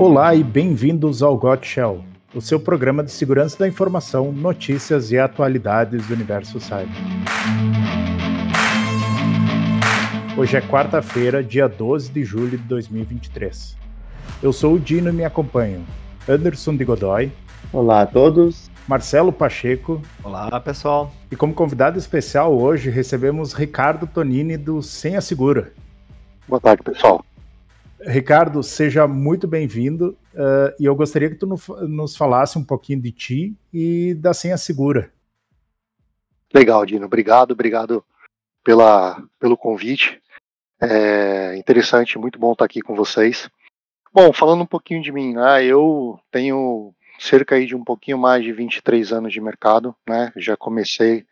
Olá e bem-vindos ao Got Shell, o seu programa de segurança da informação, notícias e atualidades do universo cyber. Hoje é quarta-feira, dia 12 de julho de 2023. Eu sou o Dino e me acompanham Anderson de Godoy. Olá a todos. Marcelo Pacheco. Olá, pessoal. E como convidado especial hoje recebemos Ricardo Tonini do Senha Segura. Boa tarde, pessoal. Ricardo, seja muito bem-vindo uh, e eu gostaria que tu nos falasse um pouquinho de ti e da Senha Segura. Legal, Dino. Obrigado, obrigado pela, pelo convite. É interessante, muito bom estar aqui com vocês. Bom, falando um pouquinho de mim, né, eu tenho cerca de um pouquinho mais de 23 anos de mercado, né, já comecei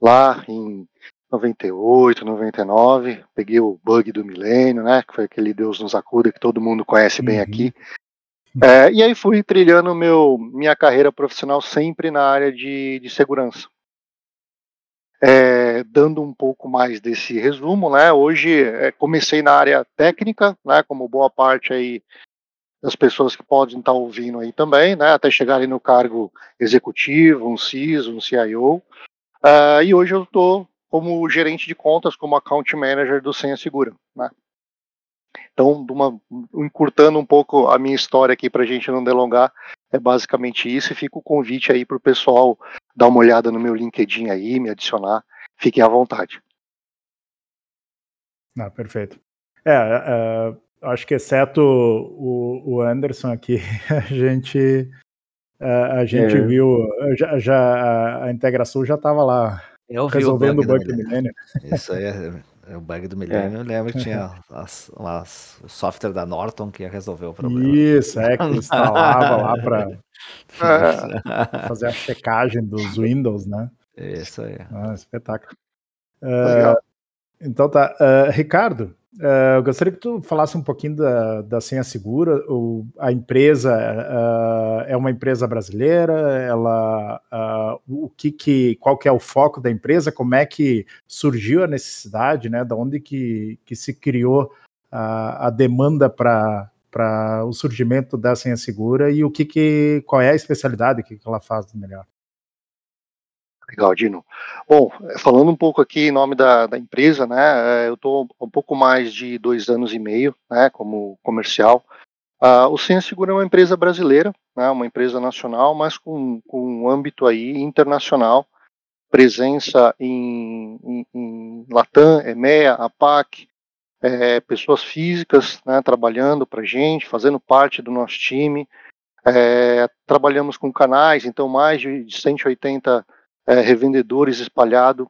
lá em 98, 99, peguei o bug do milênio, né, que foi aquele Deus nos acuda que todo mundo conhece bem uhum. aqui. É, e aí fui trilhando meu, minha carreira profissional sempre na área de, de segurança. É, dando um pouco mais desse resumo, né? Hoje é, comecei na área técnica, né? Como boa parte aí das pessoas que podem estar ouvindo aí também, né? Até chegarem no cargo executivo, um CISO, um CIO. Uh, ah, e hoje eu estou como gerente de contas, como account manager do Senha Segura, né? Então, uma, encurtando um pouco a minha história aqui para a gente não delongar, é basicamente isso. E fica o convite aí para o pessoal dar uma olhada no meu LinkedIn aí, me adicionar. Fiquem à vontade. Ah, perfeito. É, é, acho que exceto o, o Anderson aqui, a gente a, a gente é. viu já, já a, a integração já estava lá Eu resolvendo o bug, do, milênio. Isso aí é, é o bug do milênio. É. Eu lembro que tinha as, as, o software da Norton que ia resolver o problema. Isso, é que instalava lá para fazer a checagem dos Windows, né? Isso aí. Ah, espetáculo. Uh, então tá. Uh, Ricardo, uh, eu gostaria que tu falasse um pouquinho da, da Senha Segura. O, a empresa é uma empresa brasileira. Ela, o que, que, qual que é o foco da empresa? Como é que surgiu a necessidade, né? Da onde que, que se criou a, a demanda para para o surgimento da senha segura e o que, que qual é a especialidade que, que ela faz de melhor. Legal, Dino. Bom, falando um pouco aqui em nome da, da empresa, né, é, eu estou um pouco mais de dois anos e meio, né, como comercial. Uh, o Senha Segura é uma empresa brasileira, né, uma empresa nacional, mas com, com um âmbito aí internacional, presença em, em, em Latam, EMEA, APAC, é, pessoas físicas né, trabalhando para a gente, fazendo parte do nosso time. É, trabalhamos com canais, então mais de 180 é, revendedores espalhados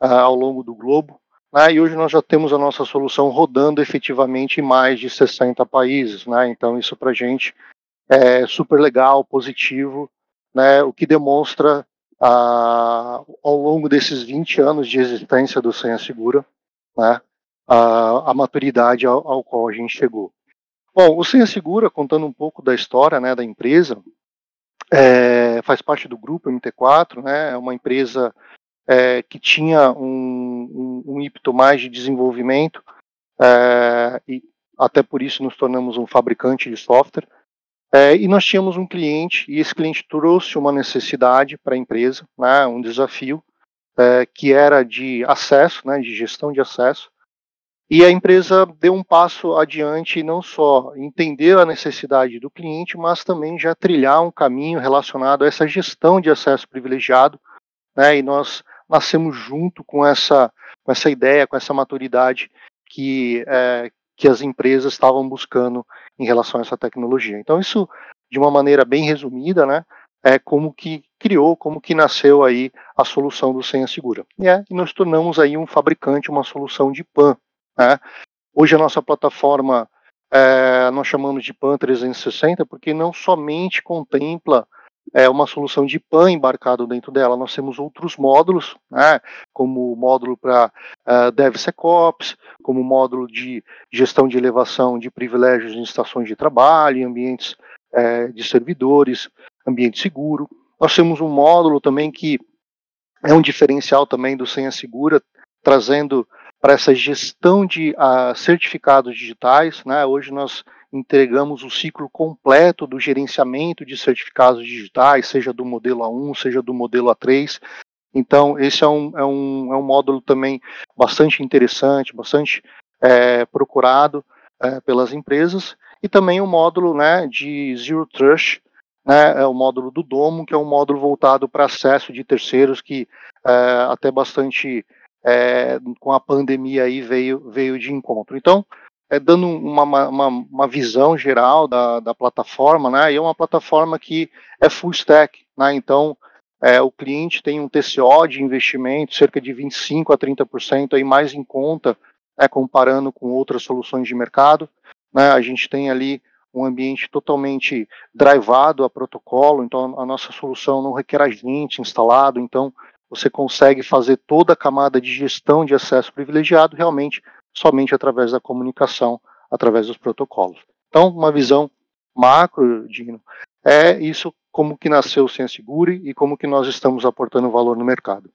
ah, ao longo do globo. Né, e hoje nós já temos a nossa solução rodando efetivamente em mais de 60 países. Né, então isso para a gente é super legal, positivo, né, o que demonstra ah, ao longo desses 20 anos de existência do Senha Segura, né, a, a maturidade ao, ao, qual a gente chegou. Bom, o Senha Segura, contando um pouco da história né, da empresa, é, faz parte do grupo MT4, né, é uma empresa é, que tinha um, um, um ímpeto mais de desenvolvimento, é, e até por isso nos tornamos um fabricante de software. É, e nós tínhamos um cliente, e esse cliente trouxe uma necessidade para a empresa, né, um desafio, é, que era de acesso, né, de gestão de acesso, e a empresa deu um passo adiante, não só entender a necessidade do cliente, mas também já trilhar um caminho relacionado a essa gestão de acesso privilegiado. Né, e nós nascemos junto com essa, com essa ideia, com essa maturidade que, é, que as empresas estavam buscando em relação a essa tecnologia. Então, isso, de uma maneira bem resumida, né, é como que criou, como que nasceu aí a solução do Senha Segura. E, é, e nós tornamos aí um fabricante, uma solução de PAN, né? Hoje a nossa plataforma é, nós chamamos de PAN 360 porque não somente contempla é, uma solução de PAN embarcado dentro dela, nós temos outros módulos, né, como o módulo para uh, é, DevSecOps, como o módulo de gestão de elevação de privilégios em estações de trabalho, em ambientes é, de servidores, ambiente seguro. Nós temos um módulo também que é um diferencial também do Senha Segura, trazendo para essa gestão de uh, certificados digitais. Né? Hoje nós entregamos o ciclo completo do gerenciamento de certificados digitais, seja do modelo A1, seja do modelo A3. Então, esse é um, é um, é um módulo também bastante interessante, bastante é, procurado é, pelas empresas, e também o módulo né, de Zero Trust, né, é o módulo do Domo, que é um módulo voltado para acesso de terceiros, que é, até bastante é, com a pandemia aí veio, veio de encontro. Então, é, dando uma, uma, uma visão geral da, da plataforma, né, e é uma plataforma que é full stack, né, então é, o cliente tem um TCO de investimento cerca de 25 a 30% aí mais em conta, né, comparando com outras soluções de mercado. Né, a gente tem ali um ambiente totalmente drivado a protocolo, então a nossa solução não requer agente instalado, então você consegue fazer toda a camada de gestão de acesso privilegiado realmente somente através da comunicação, através dos protocolos. Então, uma visão macro, Dino, é isso como que nasceu o Sensegure e como que nós estamos aportando valor no mercado.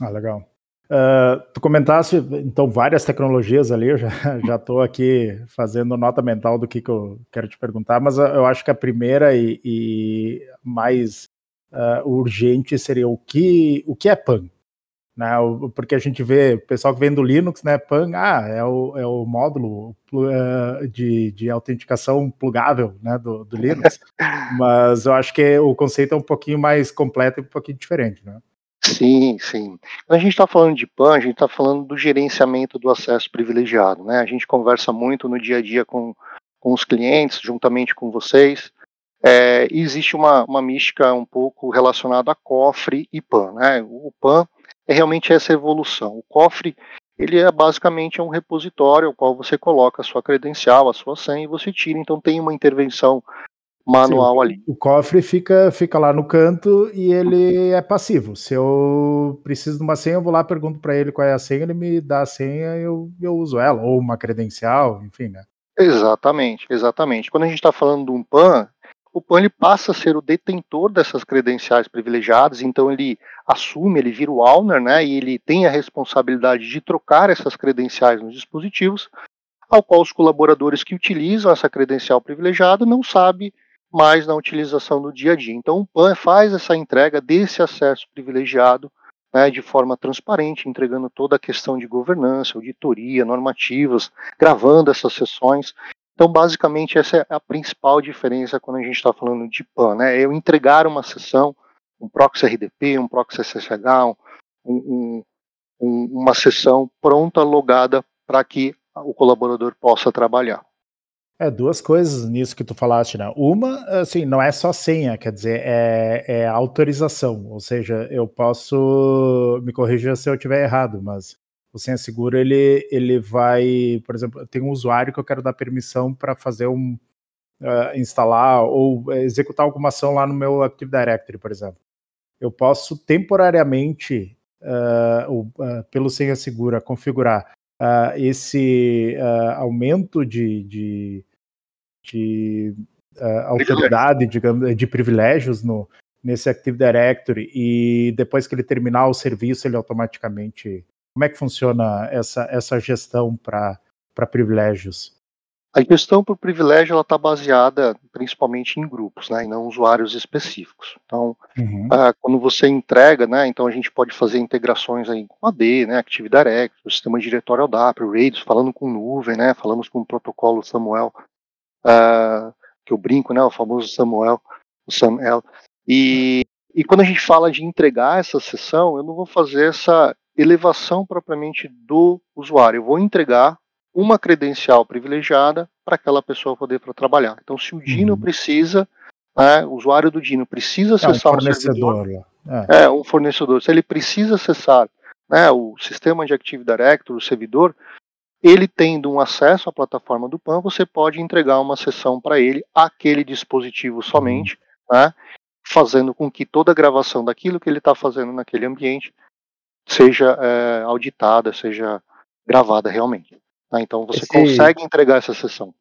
Ah, legal. Uh, tu comentaste, então, várias tecnologias ali, eu já estou aqui fazendo nota mental do que, que eu quero te perguntar, mas eu acho que a primeira e, e mais uh, urgente seria o que, o que é PAN? Né, porque a gente vê o pessoal que vem do Linux, né, PAN, ah, é o, é o módulo uh, de, de autenticação plugável né, do, do Linux, mas eu acho que o conceito é um pouquinho mais completo e um pouquinho diferente, né? Sim, sim. Quando a gente está falando de PAN, a gente está falando do gerenciamento do acesso privilegiado. Né? A gente conversa muito no dia a dia com, com os clientes, juntamente com vocês. É, existe uma, uma mística um pouco relacionada a cofre e PAN. Né? O PAN é realmente essa evolução. O cofre ele é basicamente um repositório ao qual você coloca a sua credencial, a sua senha e você tira. Então tem uma intervenção manual Sim, ali. O cofre fica, fica lá no canto e ele é passivo. Se eu preciso de uma senha, eu vou lá, pergunto para ele qual é a senha, ele me dá a senha e eu, eu uso ela, ou uma credencial, enfim, né? Exatamente, exatamente. Quando a gente está falando de um PAN, o PAN ele passa a ser o detentor dessas credenciais privilegiadas, então ele assume, ele vira o owner, né, e ele tem a responsabilidade de trocar essas credenciais nos dispositivos, ao qual os colaboradores que utilizam essa credencial privilegiada não sabem mais na utilização do dia a dia. Então, o PAN faz essa entrega desse acesso privilegiado né, de forma transparente, entregando toda a questão de governança, auditoria, normativas, gravando essas sessões. Então, basicamente, essa é a principal diferença quando a gente está falando de PAN. Né? Eu entregar uma sessão, um proxy RDP, um proxy SSH, um, um, uma sessão pronta, logada, para que o colaborador possa trabalhar. É, duas coisas nisso que tu falaste, né? Uma, assim, não é só senha, quer dizer, é, é autorização, ou seja, eu posso, me corrigir se eu estiver errado, mas o senha seguro, ele, ele vai, por exemplo, tem um usuário que eu quero dar permissão para fazer um, uh, instalar ou executar alguma ação lá no meu Active Directory, por exemplo. Eu posso temporariamente, uh, uh, pelo senha segura, configurar esse aumento de, de, de autoridade, digamos, de privilégios no, nesse Active Directory e depois que ele terminar o serviço, ele automaticamente. Como é que funciona essa, essa gestão para privilégios? A gestão por privilégio está baseada principalmente em grupos, né, e não usuários específicos. Então, uhum. uh, quando você entrega, né, então a gente pode fazer integrações aí com AD, né, Active Directory, o sistema diretório LDAP, RAIDs, falando com nuvem, né, falamos com o protocolo Samuel, uh, que eu brinco, né, o famoso Samuel, o Samuel. E, e quando a gente fala de entregar essa sessão, eu não vou fazer essa elevação propriamente do usuário, eu vou entregar uma credencial privilegiada para aquela pessoa poder trabalhar. Então, se o Dino uhum. precisa, né, o usuário do Dino precisa acessar é um, fornecedor, um servidor, é. é. um fornecedor, se ele precisa acessar né, o sistema de Active Directory, o servidor, ele tendo um acesso à plataforma do PAN, você pode entregar uma sessão para ele, aquele dispositivo somente, uhum. né, fazendo com que toda a gravação daquilo que ele está fazendo naquele ambiente seja é, auditada, seja gravada realmente. Tá? Então você esse, consegue entregar essa sessão.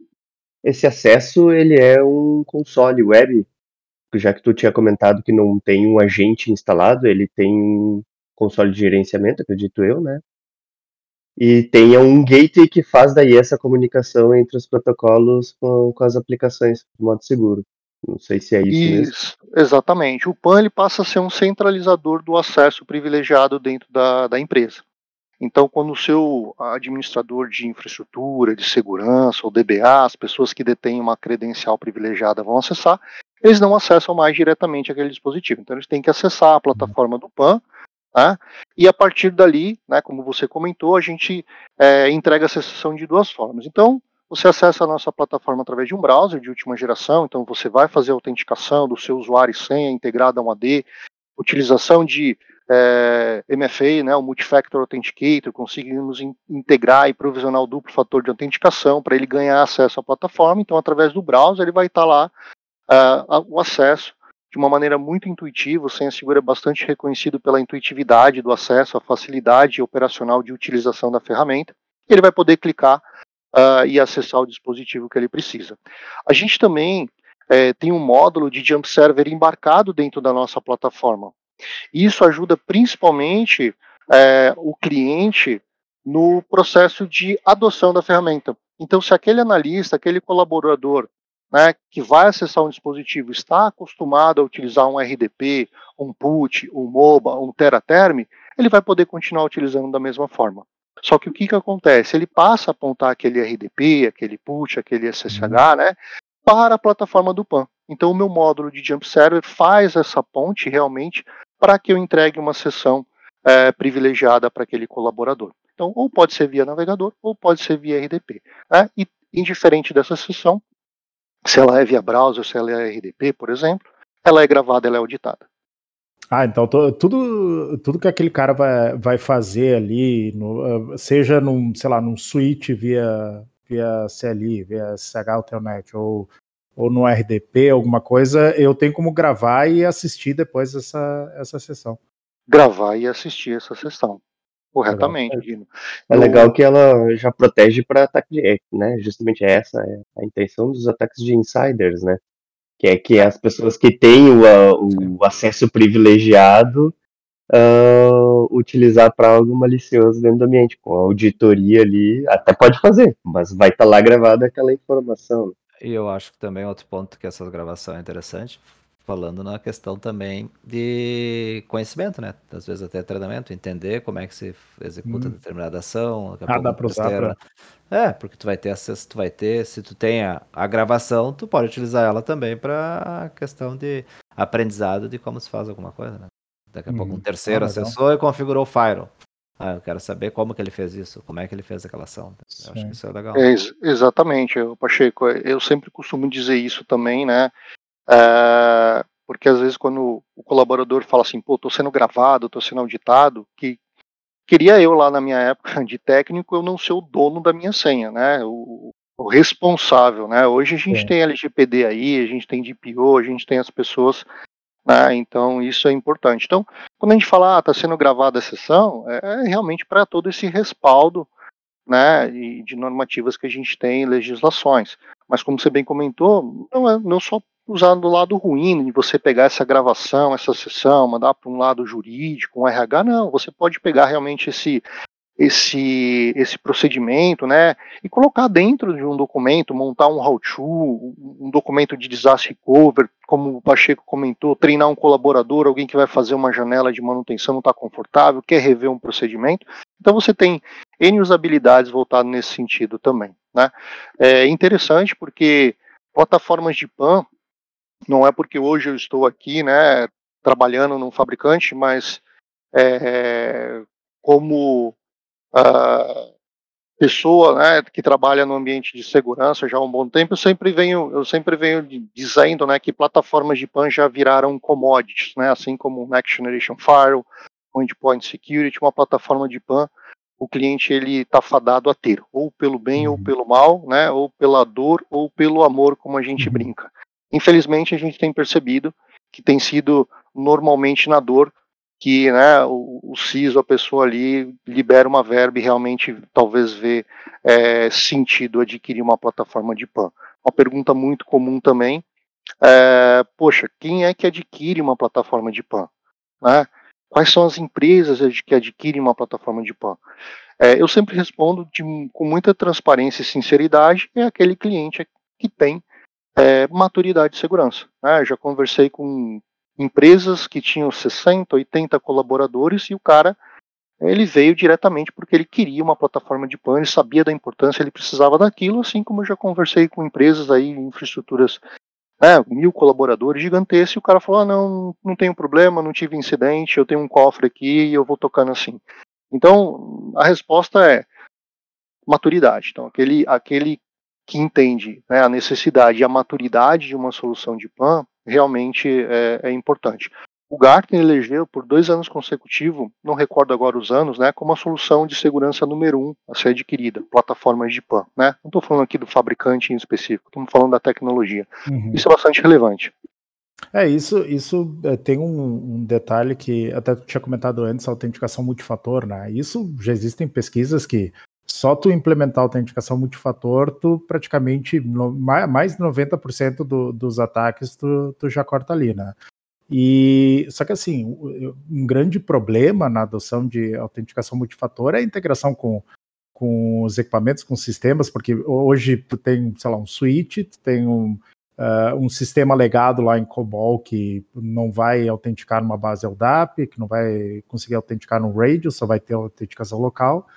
Esse acesso ele é um console web, já que tu tinha comentado que não tem um agente instalado, ele tem um console de gerenciamento, acredito eu, né? e tenha um gateway que faz daí essa comunicação entre os protocolos com, com as aplicações de modo seguro. Não sei se é isso, isso mesmo. Exatamente. O PAN ele passa a ser um centralizador do acesso privilegiado dentro da, da empresa. Então, quando o seu administrador de infraestrutura, de segurança ou DBA, as pessoas que detêm uma credencial privilegiada vão acessar, eles não acessam mais diretamente aquele dispositivo. Então, eles têm que acessar a plataforma do PAN, né? e a partir dali, né, como você comentou, a gente é, entrega essa sessão de duas formas. Então, você acessa a nossa plataforma através de um browser de última geração, então você vai fazer a autenticação do seu usuário e senha integrada a um AD, utilização de é, MFA, né, o Multifactor Authenticator, conseguimos in, integrar e provisionar o duplo fator de autenticação para ele ganhar acesso à plataforma. Então, através do browser, ele vai estar tá lá uh, o acesso de uma maneira muito intuitiva. O Senha Segura é bastante reconhecido pela intuitividade do acesso, a facilidade operacional de utilização da ferramenta. Ele vai poder clicar uh, e acessar o dispositivo que ele precisa. A gente também é, tem um módulo de Jump Server embarcado dentro da nossa plataforma. Isso ajuda principalmente é, o cliente no processo de adoção da ferramenta. Então, se aquele analista, aquele colaborador né, que vai acessar um dispositivo está acostumado a utilizar um RDP, um PUT, um MOBA, um TeraTerm, ele vai poder continuar utilizando da mesma forma. Só que o que, que acontece? Ele passa a apontar aquele RDP, aquele PUT, aquele SSH, uhum. né, para a plataforma do PAN. Então, o meu módulo de Jump Server faz essa ponte realmente para que eu entregue uma sessão é, privilegiada para aquele colaborador. Então, ou pode ser via navegador, ou pode ser via RDP. Né? E, indiferente dessa sessão, se ela é via browser, se ela é RDP, por exemplo, ela é gravada, ela é auditada. Ah, então tudo, tudo que aquele cara vai, vai fazer ali, no, ah, seja num, sei lá, num switch via, via CLI, via CH Telnet, ou, ou no RDP, alguma coisa, eu tenho como gravar e assistir depois essa, essa sessão. Gravar e assistir essa sessão. Corretamente, Dino. É legal que ela já protege para ataque de, né? Justamente essa é a intenção dos ataques de insiders, né? Que é que as pessoas que têm o, o acesso privilegiado uh, utilizar para algo malicioso dentro do ambiente, com a auditoria ali, até pode fazer, mas vai estar tá lá gravada aquela informação. E eu acho que também outro ponto que essa gravação é interessante, falando na questão também de conhecimento, né? Às vezes até treinamento, entender como é que se executa hum. determinada ação. Daqui a ah, dá para usar pra... É, porque tu vai ter acesso, tu vai ter, se tu tem a, a gravação, tu pode utilizar ela também para questão de aprendizado de como se faz alguma coisa, né? Daqui a hum. pouco um terceiro ah, acessou e configurou o Firewall. Ah, eu quero saber como que ele fez isso, como é que ele fez aquela ação. Eu acho que isso é legal. É, exatamente, Pacheco. Eu sempre costumo dizer isso também, né? É, porque às vezes quando o colaborador fala assim, pô, tô sendo gravado, tô sendo auditado, que queria eu lá na minha época de técnico eu não ser o dono da minha senha, né? O, o responsável, né? Hoje a gente é. tem LGPD aí, a gente tem DPO, a gente tem as pessoas, né? Então isso é importante. Então, quando a gente fala, ah, tá sendo gravada a sessão, é, é realmente para todo esse respaldo, né? De, de normativas que a gente tem em legislações. Mas como você bem comentou, não é não só usar do lado ruim, de você pegar essa gravação, essa sessão, mandar para um lado jurídico, um RH, não, você pode pegar realmente esse esse esse procedimento, né, e colocar dentro de um documento, montar um how-to, um documento de disaster recovery, como o Pacheco comentou, treinar um colaborador, alguém que vai fazer uma janela de manutenção não está confortável, quer rever um procedimento. Então você tem N usabilidades voltadas nesse sentido também, né. É interessante porque plataformas de PAN, não é porque hoje eu estou aqui, né, trabalhando num fabricante, mas é, como uh, pessoa, né, que trabalha no ambiente de segurança já há um bom tempo, eu sempre venho, eu sempre venho dizendo, né, que plataformas de PAN já viraram commodities, né, assim como o Next Generation Firewall, o Endpoint Security, uma plataforma de PAN, o cliente ele está fadado a ter, ou pelo bem ou uhum. pelo mal, né, ou pela dor ou pelo amor, como a gente uhum. brinca. Infelizmente, a gente tem percebido que tem sido normalmente na dor que né, o, o CISO, a pessoa ali, libera uma verba e realmente talvez vê é, sentido adquirir uma plataforma de PAN. Uma pergunta muito comum também, é, poxa, quem é que adquire uma plataforma de PAN? Né? Quais são as empresas que adquirem uma plataforma de PAN? É, eu sempre respondo de, com muita transparência e sinceridade, é aquele cliente que tem é, maturidade de segurança. Né? Já conversei com empresas que tinham 60, 80 colaboradores e o cara ele veio diretamente porque ele queria uma plataforma de PAN, ele sabia da importância, ele precisava daquilo, assim como eu já conversei com empresas aí, infraestruturas, né, mil colaboradores gigantescos, e o cara falou, ah, não, não tenho problema, não tive incidente, eu tenho um cofre aqui e eu vou tocando assim. Então, a resposta é maturidade. Então, aquele, aquele que entende né, a necessidade e a maturidade de uma solução de PAN realmente é, é importante. O Gartner elegeu por dois anos consecutivos, não recordo agora os anos, né, como a solução de segurança número um a ser adquirida, plataformas de PAN. Né? Não estou falando aqui do fabricante em específico, estamos falando da tecnologia. Uhum. Isso é bastante relevante. É, isso, isso é, tem um, um, detalhe que até tinha comentado antes, a autenticação multifator, né? Isso já existem pesquisas que só tu implementar autenticação multifator, tu praticamente, no, mais de 90% do, dos ataques tu, tu já corta ali, né? E só que assim, um grande problema na adoção de autenticação multifator é a integração com, com os equipamentos, com sistemas, porque hoje tu tem, sei lá, um switch, tu tem um, uh, um sistema legado lá em COBOL que não vai autenticar numa base LDAP, que não vai conseguir autenticar no radio, só vai ter autenticação local.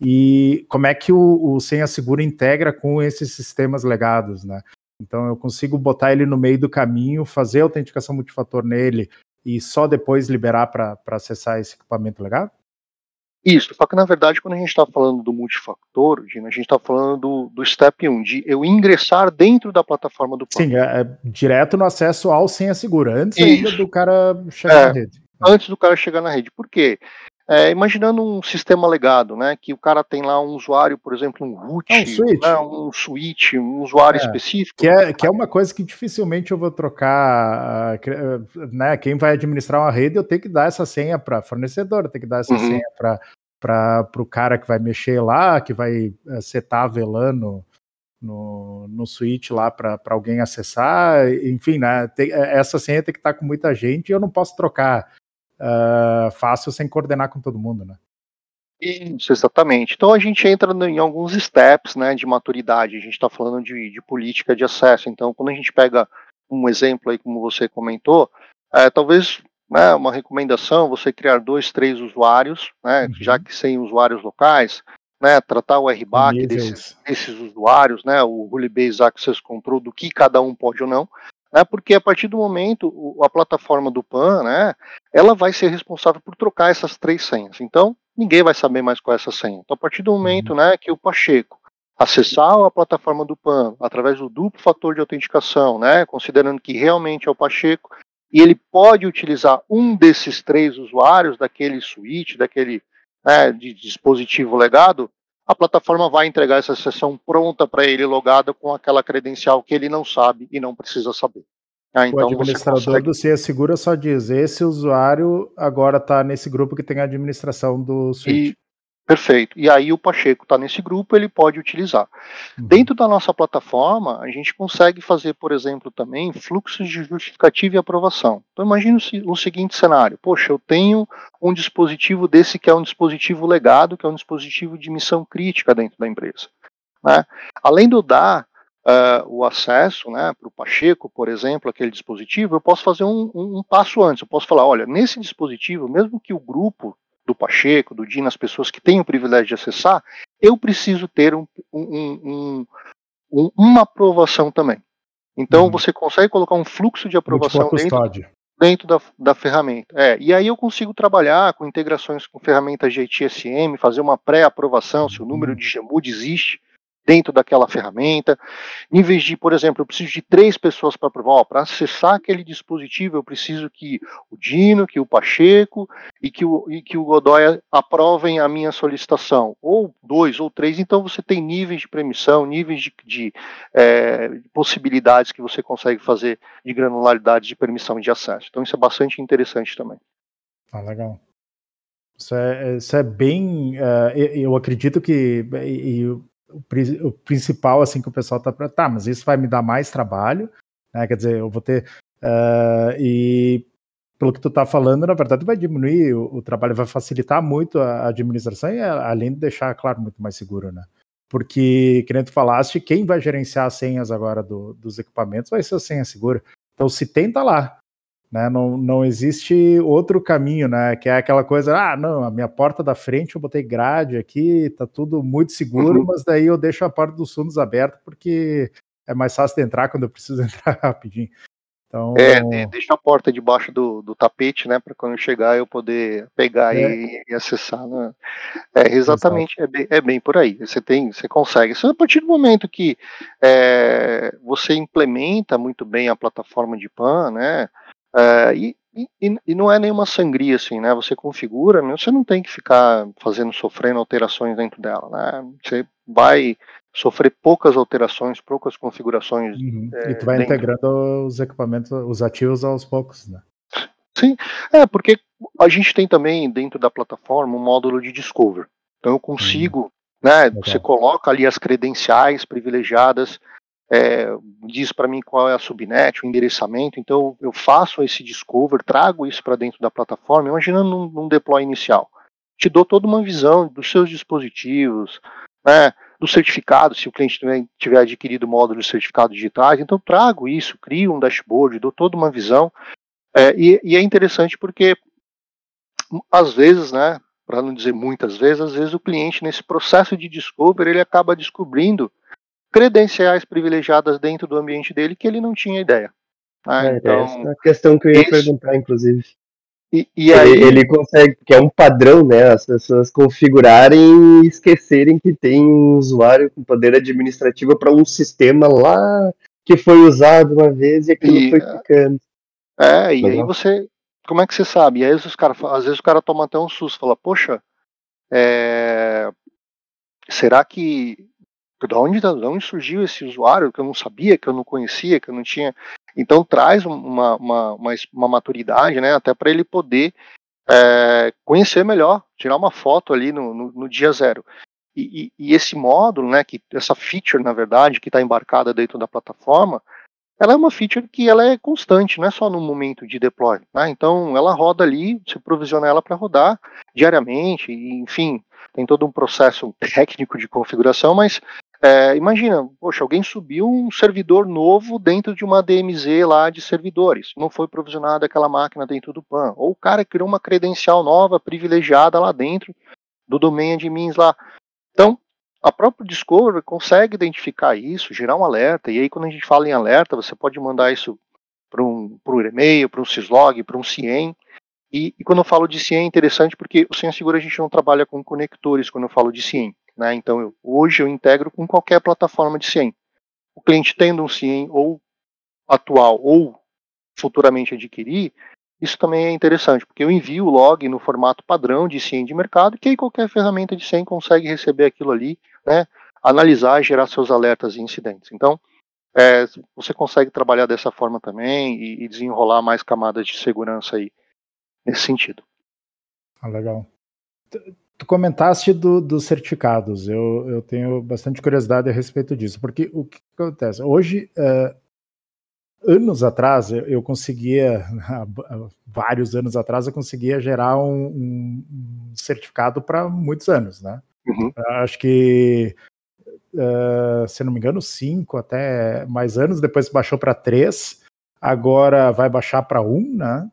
E como é que o, o Senha Segura integra com esses sistemas legados, né? Então eu consigo botar ele no meio do caminho, fazer a autenticação multifator nele e só depois liberar para acessar esse equipamento legado? Isso, só que na verdade, quando a gente está falando do multifactor, Gina, a gente está falando do, do step 1, de eu ingressar dentro da plataforma do plano. Sim, é, é direto no acesso ao senha segura, antes Isso. ainda do cara chegar é, na rede. Antes do cara chegar na rede. Por quê? É, imaginando um sistema legado, né, que o cara tem lá um usuário, por exemplo, um root, é um switch, né, um, switch, um usuário é, específico. Que é, que é uma coisa que dificilmente eu vou trocar, né, quem vai administrar uma rede, eu tenho que dar essa senha para fornecedor, eu tenho que dar essa uhum. senha para o cara que vai mexer lá, que vai eh, setar velando no, no switch lá para alguém acessar, enfim, né, tem, essa senha tem que estar com muita gente e eu não posso trocar uh, fácil sem coordenar com todo mundo, né? Isso, exatamente. Então a gente entra em alguns steps né, de maturidade. A gente está falando de, de, política de acesso. Então, quando a gente pega um exemplo aí, como você comentou, é, talvez né, uma recomendação você criar dois, três usuários, né, uhum. já que sem usuários locais, né, tratar o RBAC desses, desses, usuários, né, o Rule Based Access Control, do que cada um pode ou não, né, porque a partir do momento a plataforma do PAN, né, ela vai ser responsável por trocar essas três senhas. Então, ninguém vai saber mais qual é essa senha. Então, a partir do momento, uhum. né, que o Pacheco acessar a plataforma do PAN através do duplo fator de autenticação, né, considerando que realmente é o Pacheco, e ele pode utilizar um desses três usuários daquele switch, daquele né, de dispositivo legado, a plataforma vai entregar essa sessão pronta para ele, logada com aquela credencial que ele não sabe e não precisa saber. Ah, então o administrador consegue... do CIA Segura só diz: esse usuário agora está nesse grupo que tem a administração do switch. Perfeito. E aí o Pacheco está nesse grupo, ele pode utilizar. Uhum. Dentro da nossa plataforma, a gente consegue fazer, por exemplo, também fluxos de justificativa e aprovação. Então imagine o, o seguinte cenário: poxa, eu tenho um dispositivo desse que é um dispositivo legado, que é um dispositivo de missão crítica dentro da empresa. Né? Além de eu dar Uh, o acesso né, para o Pacheco, por exemplo, aquele dispositivo, eu posso fazer um, um, um, passo antes. Eu posso falar: olha, nesse dispositivo, mesmo que o grupo do Pacheco, do DIN, as pessoas que têm o privilégio de acessar, eu preciso ter um, um, um, uma aprovação também. Então uhum. você consegue colocar um fluxo de aprovação dentro, dentro da, da ferramenta. É, e aí eu consigo trabalhar com integrações com ferramentas de ITSM, fazer uma pré-aprovação, se o número de GMUD existe, dentro daquela ferramenta. Em vez de, por exemplo, eu preciso de três pessoas para provar, para acessar aquele dispositivo, eu preciso que o Dino, que o Pacheco e que o, e que o Godoy aprovem a minha solicitação, ou dois ou três. Então você tem níveis de permissão, níveis de, de é, possibilidades que você consegue fazer de granularidade de permissão de acesso. Então isso é bastante interessante também. Ah, legal. Isso é, isso é bem. Uh, eu acredito que. E, o, o, principal assim que o pessoal tá para tá, mas isso vai me dar mais trabalho, né? Quer dizer, eu vou ter uh, e pelo que tu está falando, na verdade vai diminuir o, o, trabalho, vai facilitar muito a administração e além de deixar, claro, muito mais seguro, né? Porque, que nem tu falaste, quem vai gerenciar as senhas agora do, dos equipamentos vai ser a senha segura. Então, se tem, tá lá. Né? Não, não existe outro caminho, né? Que é aquela coisa, ah, não, a minha porta da frente eu botei grade aqui, tá tudo muito seguro, uhum. mas daí eu deixo a porta dos fundos aberta porque é mais fácil de entrar quando eu preciso entrar rapidinho. Então... É, deixa a porta debaixo do, do tapete, né, para quando chegar eu poder pegar é. e, e, acessar. Né? É exatamente, é bem, é bem, por aí. Você tem, você consegue. Só a partir do momento que é, você implementa muito bem a plataforma de PAN, né, é, e, e, e, não é nenhuma sangria assim, né? Você configura, você não tem que ficar fazendo, sofrendo alterações dentro dela, né? Você vai sofrer poucas alterações, poucas configurações. Uhum. É, e tu vai dentro. integrando os equipamentos, os ativos aos poucos, né? Sim, é porque a gente tem também dentro da plataforma um módulo de discover. Então eu consigo, uhum. né? Legal. Você coloca ali as credenciais privilegiadas, é, diz para mim qual é a subnet, o endereçamento. Então eu faço esse discover, trago isso para dentro da plataforma, imaginando num deploy inicial. Te dou toda uma visão dos seus dispositivos, né? do certificado, se o cliente tiver, tiver adquirido módulos de certificados digitais, então trago isso, crio um dashboard, dou toda uma visão, é, e, e, é interessante porque às vezes, né, para não dizer muitas vezes, às vezes o cliente nesse processo de discover ele acaba descobrindo credenciais privilegiadas dentro do ambiente dele que ele não tinha ideia. Né? É, então, essa é a questão que eu ia esse, perguntar, inclusive. E, e aí... ele, ele, consegue, que é um padrão, né? As pessoas configurarem e esquecerem que tem um usuário com poder administrativo para um sistema lá que foi usado uma vez e aquilo e, foi ficando. É, e aí você. Como é que você sabe? E aí os cara, às vezes o cara toma até um susto, fala, poxa, é, será que. De onde, de onde surgiu esse usuário que eu não sabia, que eu não conhecia, que eu não tinha. Então traz uma, uma, uma, uma maturidade, né, até para ele poder é, conhecer melhor, tirar uma foto ali no, no, no dia zero. E, e, e, esse módulo, né, que essa feature, na verdade, que está embarcada dentro da plataforma, ela é uma feature que ela é constante, não é só no momento de deploy. Né? Então, ela roda ali, você provisiona ela para rodar diariamente, e, enfim, tem todo um processo técnico de configuração, mas é, imagina, poxa, alguém subiu um servidor novo dentro de uma DMZ lá de servidores, não foi provisionada aquela máquina dentro do PAN, ou o cara criou uma credencial nova, privilegiada lá dentro do domain admins lá. Então, a própria Discover consegue identificar isso, gerar um alerta, e aí quando a gente fala em alerta, você pode mandar isso para um, um e-mail, para um syslog, para um CIEM, e, e, quando eu falo de CIEM é interessante porque o Senha Segura a gente não trabalha com conectores quando eu falo de CIEM. Né? Então, eu, hoje eu integro com qualquer plataforma de CIEM. O cliente tendo um CIEM ou atual ou futuramente adquirir, isso também é interessante, porque eu envio o log no formato padrão de CIEM de mercado, que aí qualquer ferramenta de CIEM consegue receber aquilo ali, né, analisar e gerar seus alertas e incidentes. Então, é, você consegue trabalhar dessa forma também e, e, desenrolar mais camadas de segurança aí nesse sentido. Ah, legal. Tu comentaste do, dos certificados, eu, eu tenho bastante curiosidade a respeito disso, porque o que acontece? Hoje, uh, anos atrás, eu, eu conseguia, vários anos atrás, eu conseguia gerar um, um certificado para muitos anos, né? Uhum. Acho que, uh, se não me engano, cinco até mais anos, depois baixou para três, agora vai baixar para um, né?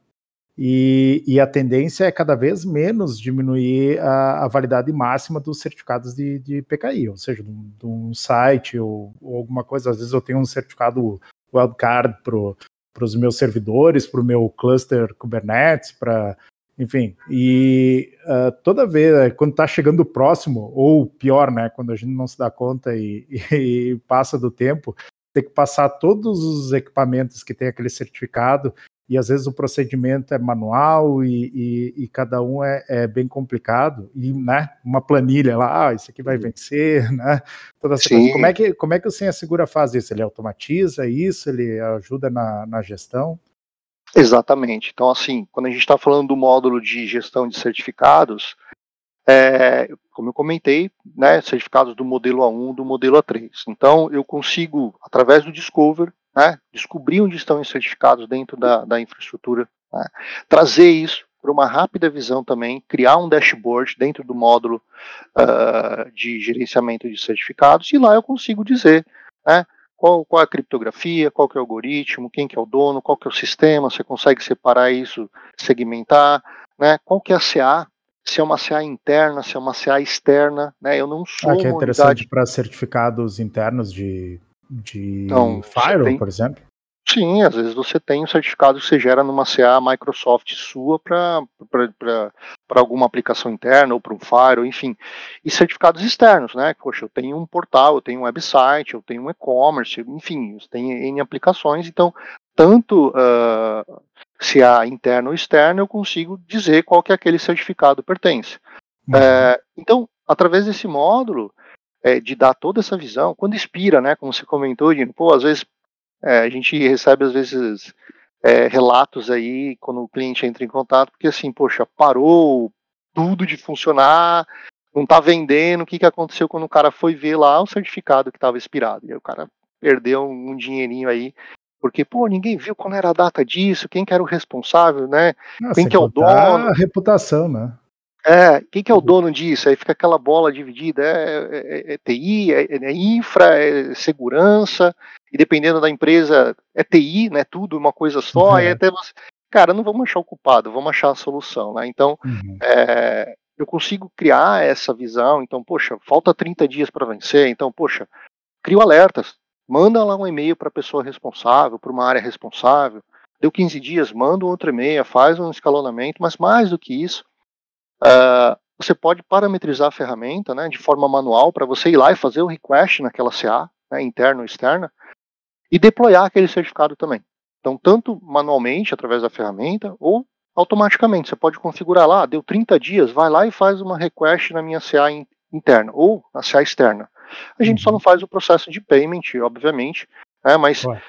E, e, a tendência é cada vez menos diminuir a, a validade máxima dos certificados de, de PKI, ou seja, de um, de um site ou, ou, alguma coisa. Às vezes eu tenho um certificado wildcard para os meus servidores, para o meu cluster Kubernetes, para enfim. E uh, toda vez, quando está chegando próximo, ou pior, né, quando a gente não se dá conta e, e, e passa do tempo, tem que passar todos os equipamentos que tem aquele certificado e às vezes o procedimento é manual e, e, e cada um é, é, bem complicado. E né uma planilha lá ah, isso aqui vai vencer né toda essa coisa. como é que como é que o Senha Segura faz isso? Ele automatiza isso? Ele ajuda na, na gestão? Exatamente. Então assim quando a gente está falando do módulo de gestão de certificados é, como eu comentei, né, certificados do modelo A1, do modelo A3. Então, eu consigo, através do Discover, né, descobrir onde estão os certificados dentro da, da infraestrutura Né? Trazer isso para uma rápida visão também, criar um dashboard dentro do módulo uh, de gerenciamento de certificados, e lá eu consigo dizer né, qual, qual é a criptografia, qual que é o algoritmo, quem que é o dono, qual que é o sistema, você consegue separar isso, segmentar, né, qual que é a CA, se é uma CA interna, se é uma CA externa, né, eu não sou ah, que é interessante para certificados internos de, de então, Firewall, tem... por exemplo. Sim, às vezes você tem um certificado que você gera numa CA Microsoft sua para alguma aplicação interna ou para um Firewall, enfim. E certificados externos, né? Poxa, eu tenho um portal, eu tenho um website, eu tenho um e-commerce, enfim, tem N aplicações, então tanto uh, CA interno ou externo, eu consigo dizer qual que é aquele certificado pertence. Uhum. É, então, através desse módulo, é, de dar toda essa visão, quando inspira, né, como você comentou, Dino, pô, às vezes é, a gente recebe às vezes é, relatos aí quando o cliente entra em contato, porque assim, poxa, parou tudo de funcionar, não está vendendo, o que, que aconteceu quando o cara foi ver lá o certificado que estava expirado? E aí o cara perdeu um, dinheirinho aí, porque, pô, ninguém viu qual era a data disso, quem que era o responsável, né? Não, quem que é o dono. A reputação, né? É, quem que é o dono disso? Aí fica aquela bola dividida, é, é, é TI, é, é, infra, é segurança, e dependendo da empresa, é TI, né? Tudo uma coisa só, uhum. aí até você. Cara, não vamos achar o culpado, vamos achar a solução, né? Então, uhum. é, eu consigo criar essa visão, então, poxa, falta 30 dias para vencer, então, poxa, crio alertas, manda lá um e-mail para a pessoa responsável, para uma área responsável, deu 15 dias, manda um outro e-mail, faz um escalonamento, mas mais do que isso, Uh, você pode parametrizar a ferramenta né, de forma manual para você ir lá e fazer o request naquela CA, né, interna ou externa, e deployar aquele certificado também. Então, tanto manualmente, através da ferramenta, ou automaticamente. Você pode configurar lá, deu 30 dias, vai lá e faz uma request na minha CA interna, ou na CA externa. A gente só uhum. não faz o processo de payment, obviamente, né, mas Ué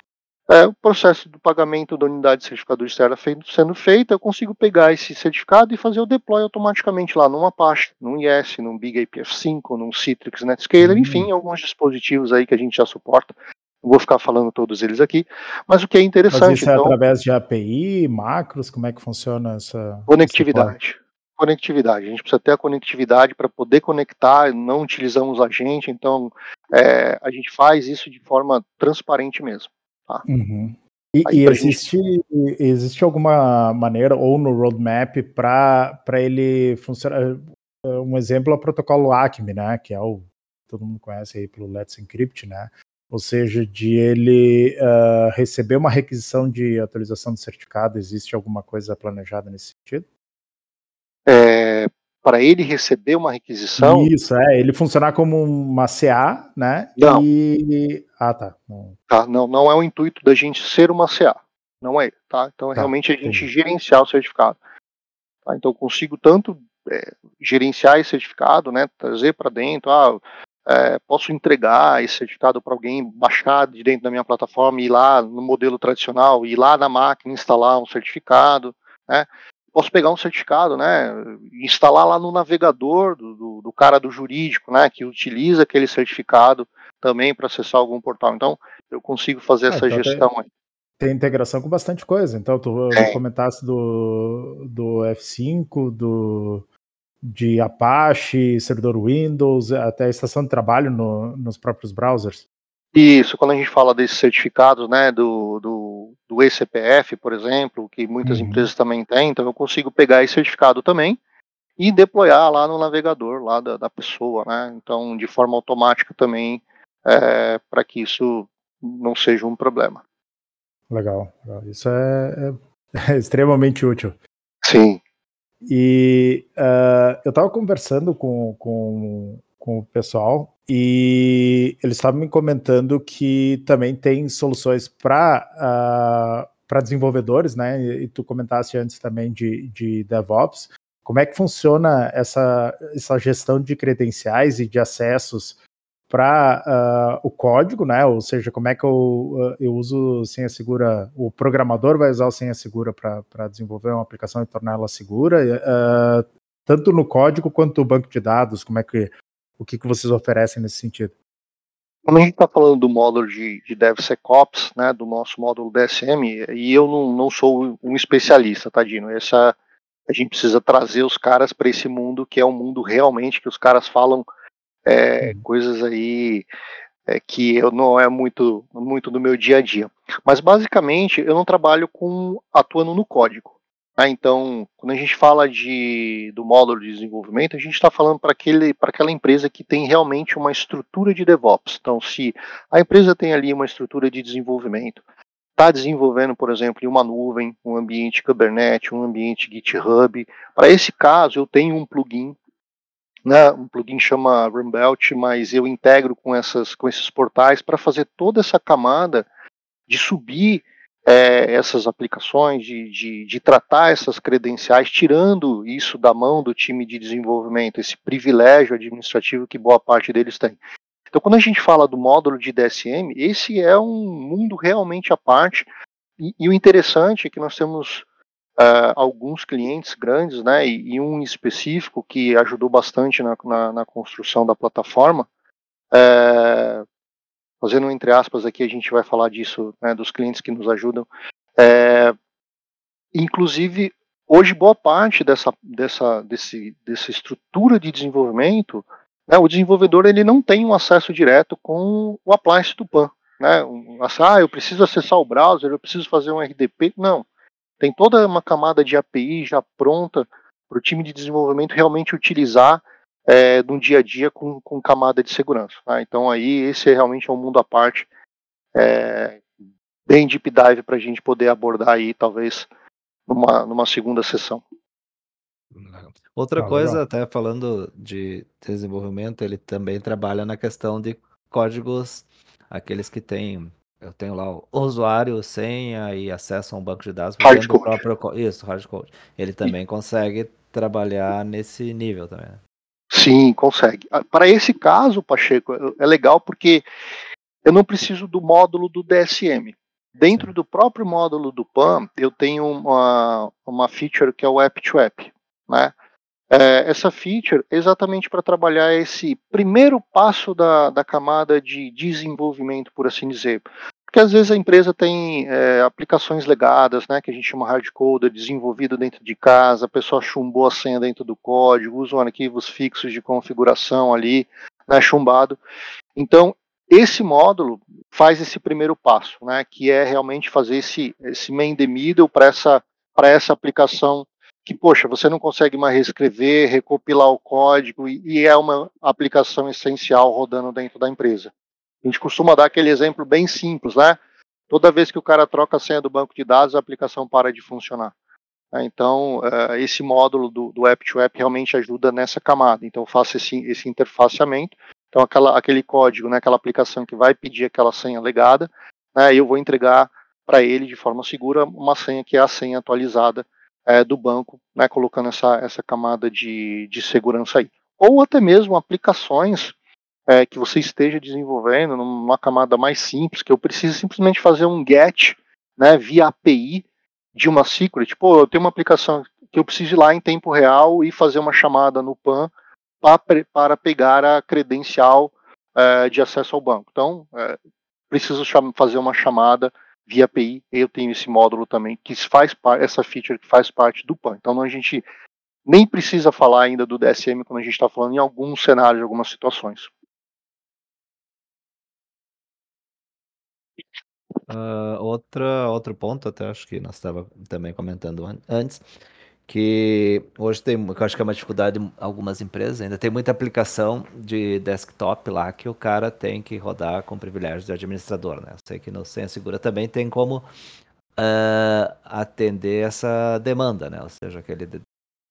é, o processo do pagamento da unidade de certificado externa sendo feito, eu consigo pegar esse certificado e fazer o deploy automaticamente lá num Apache, num IS, num Big APF5, num Citrix Netscaler, uhum. enfim, alguns dispositivos aí que a gente já suporta. Não vou ficar falando todos eles aqui, mas o que é interessante. Mas isso é então, através de API, macros, como é que funciona essa conectividade? Conectividade. A gente precisa ter a conectividade para poder conectar, não utilizamos a gente, então é, a gente faz isso de forma transparente mesmo. Tá? Uhum. E, e existe, gente... existe alguma maneira, ou no roadmap, para ele funcionar? Eh, um exemplo é o protocolo ACME, né? Que é o todo mundo conhece aí pelo Let's Encrypt, né? Ou seja, de ele uh, receber uma requisição de atualização do certificado, existe alguma coisa planejada nesse sentido? É, para ele receber uma requisição. Isso, é, ele funcionar como uma CA, né? Não. E... Ah, tá. Não. tá. Não, não é o intuito da gente ser uma CA. Não é, tá? Então é tá, realmente a gente entendi. gerenciar o certificado. Tá? Então eu consigo tanto é, gerenciar esse certificado, né? Trazer para dentro, ah, é, posso entregar esse certificado para alguém baixar de dentro da minha plataforma, ir lá no modelo tradicional, ir lá na máquina instalar um certificado, né? Posso pegar um certificado, né, instalar lá no navegador do, do, do cara do jurídico, né, que utiliza aquele certificado também para acessar algum portal. Então, eu consigo fazer é, essa então gestão tem, aí. Tem integração com bastante coisa. Então, tu é. comentasse do, do F5, do de Apache, servidor Windows, até a estação de trabalho no, nos próprios browsers. Isso, quando a gente fala desses certificados, né, do, do, do eCPF, por exemplo, que muitas uhum. empresas também têm, então eu consigo pegar esse certificado também e deployar lá no navegador lá da, da pessoa, né, então de forma automática também, é, para que isso não seja um problema. Legal, isso é, é, é extremamente útil. Sim. E uh, eu estava conversando com, com, com o pessoal e eles estavam me comentando que também tem soluções para uh, ah, para desenvolvedores, né? E, tu comentaste antes também de, de DevOps. Como é que funciona essa, essa gestão de credenciais e de acessos para uh, ah, o código, né? Ou seja, como é que eu, uh, eu uso senha segura, o programador vai usar o senha segura para desenvolver uma aplicação e torná-la segura, uh, tanto no código quanto no banco de dados, como é que o que, que vocês oferecem nesse sentido? quando a gente está falando do módulo de, de DevSecOps, né, do nosso módulo DSM, e eu não, não sou um especialista, Tadino, essa a gente precisa trazer os caras para esse mundo que é um mundo realmente que os caras falam é, uhum. coisas aí é, que eu não é muito muito do meu dia a dia. Mas basicamente eu não trabalho com atuando no código. Né? Então, quando a gente fala de, do módulo de desenvolvimento, a gente está falando para aquela empresa que tem realmente uma estrutura de DevOps. Então, se a empresa tem ali uma estrutura de desenvolvimento, está desenvolvendo, por exemplo, em uma nuvem, um ambiente Kubernetes, um ambiente GitHub. Para esse caso, eu tenho um plugin, né, um plugin chama Runbelt, mas eu integro com, essas, com esses portais para fazer toda essa camada de subir é, essas aplicações, de, de, de, tratar essas credenciais, tirando isso da mão do time de desenvolvimento, esse privilégio administrativo que boa parte deles tem. Então, quando a gente fala do módulo de DSM, esse é um mundo realmente à parte. E, e o interessante é que nós temos uh, alguns clientes grandes, né, e, e, um específico que ajudou bastante na, na, na construção da plataforma. Uh, fazendo entre aspas aqui, a gente vai falar disso, né, dos clientes que nos ajudam. Uh, inclusive, hoje boa parte dessa, dessa, desse, dessa estrutura de desenvolvimento né, o desenvolvedor ele não tem um acesso direto com o appliance do PAN. Né? Um, ah, eu preciso acessar o browser, eu preciso fazer um RDP. Não. Tem toda uma camada de API já pronta para o time de desenvolvimento realmente utilizar é, no dia a dia com, com camada de segurança. Tá? Então aí esse é realmente é um mundo à parte, é, bem deep dive para a gente poder abordar aí talvez numa, numa segunda sessão. Outra coisa, até falando de desenvolvimento, ele também trabalha na questão de códigos, aqueles que têm, eu tenho lá o usuário, senha e acesso a um banco de dados hard code. próprio isso, hardcode. Ele também consegue trabalhar nesse nível também. Né? Sim, consegue. Ah, para esse caso, Pacheco, é legal porque eu não preciso do módulo do DSM. Dentro do próprio módulo do PAN, eu tenho uma, uma feature que é o app-to-app. Né? É, essa feature é exatamente para trabalhar esse primeiro passo da, da camada de desenvolvimento, por assim dizer. Porque às vezes a empresa tem é, aplicações legadas, né, que a gente chama hardcode, desenvolvido dentro de casa, a pessoa chumbou a senha dentro do código, usa arquivos fixos de configuração ali, né, chumbado. Então, esse módulo faz esse primeiro passo, né, que é realmente fazer esse, esse main the middle para essa, essa aplicação que, poxa, você não consegue mais reescrever, recopilar o código, e, e é uma aplicação essencial rodando dentro da empresa. A gente costuma dar aquele exemplo bem simples, né? Toda vez que o cara troca a senha do banco de dados, a aplicação para de funcionar. Né? Então, uh, esse módulo do, app-to-app realmente ajuda nessa camada. Então, eu faço esse, esse interfaceamento. Então, aquela, aquele código, né, aquela aplicação que vai pedir aquela senha legada, né, eu vou entregar para ele de forma segura uma senha que é a senha atualizada é, do banco, né, colocando essa, essa camada de, de segurança aí. Ou até mesmo aplicações é, que você esteja desenvolvendo numa camada mais simples, que eu preciso simplesmente fazer um get né, via API de uma secret. Pô, eu tenho uma aplicação que eu preciso ir lá em tempo real e fazer uma chamada no PAN para, pegar a credencial é, de acesso ao banco. Então, é, preciso fazer uma chamada via API, eu tenho esse módulo também que faz essa feature que faz parte do PAN. Então a gente nem precisa falar ainda do DSM quando a gente está falando em alguns cenários, algumas situações. Uh, outra, outro ponto, até acho que nós estava também comentando antes, que hoje tem, eu acho que é uma dificuldade em algumas empresas, ainda tem muita aplicação de desktop lá que o cara tem que rodar com privilégios de administrador, né? Eu sei que no Senha Segura também tem como uh, atender essa demanda, né? Ou seja, aquele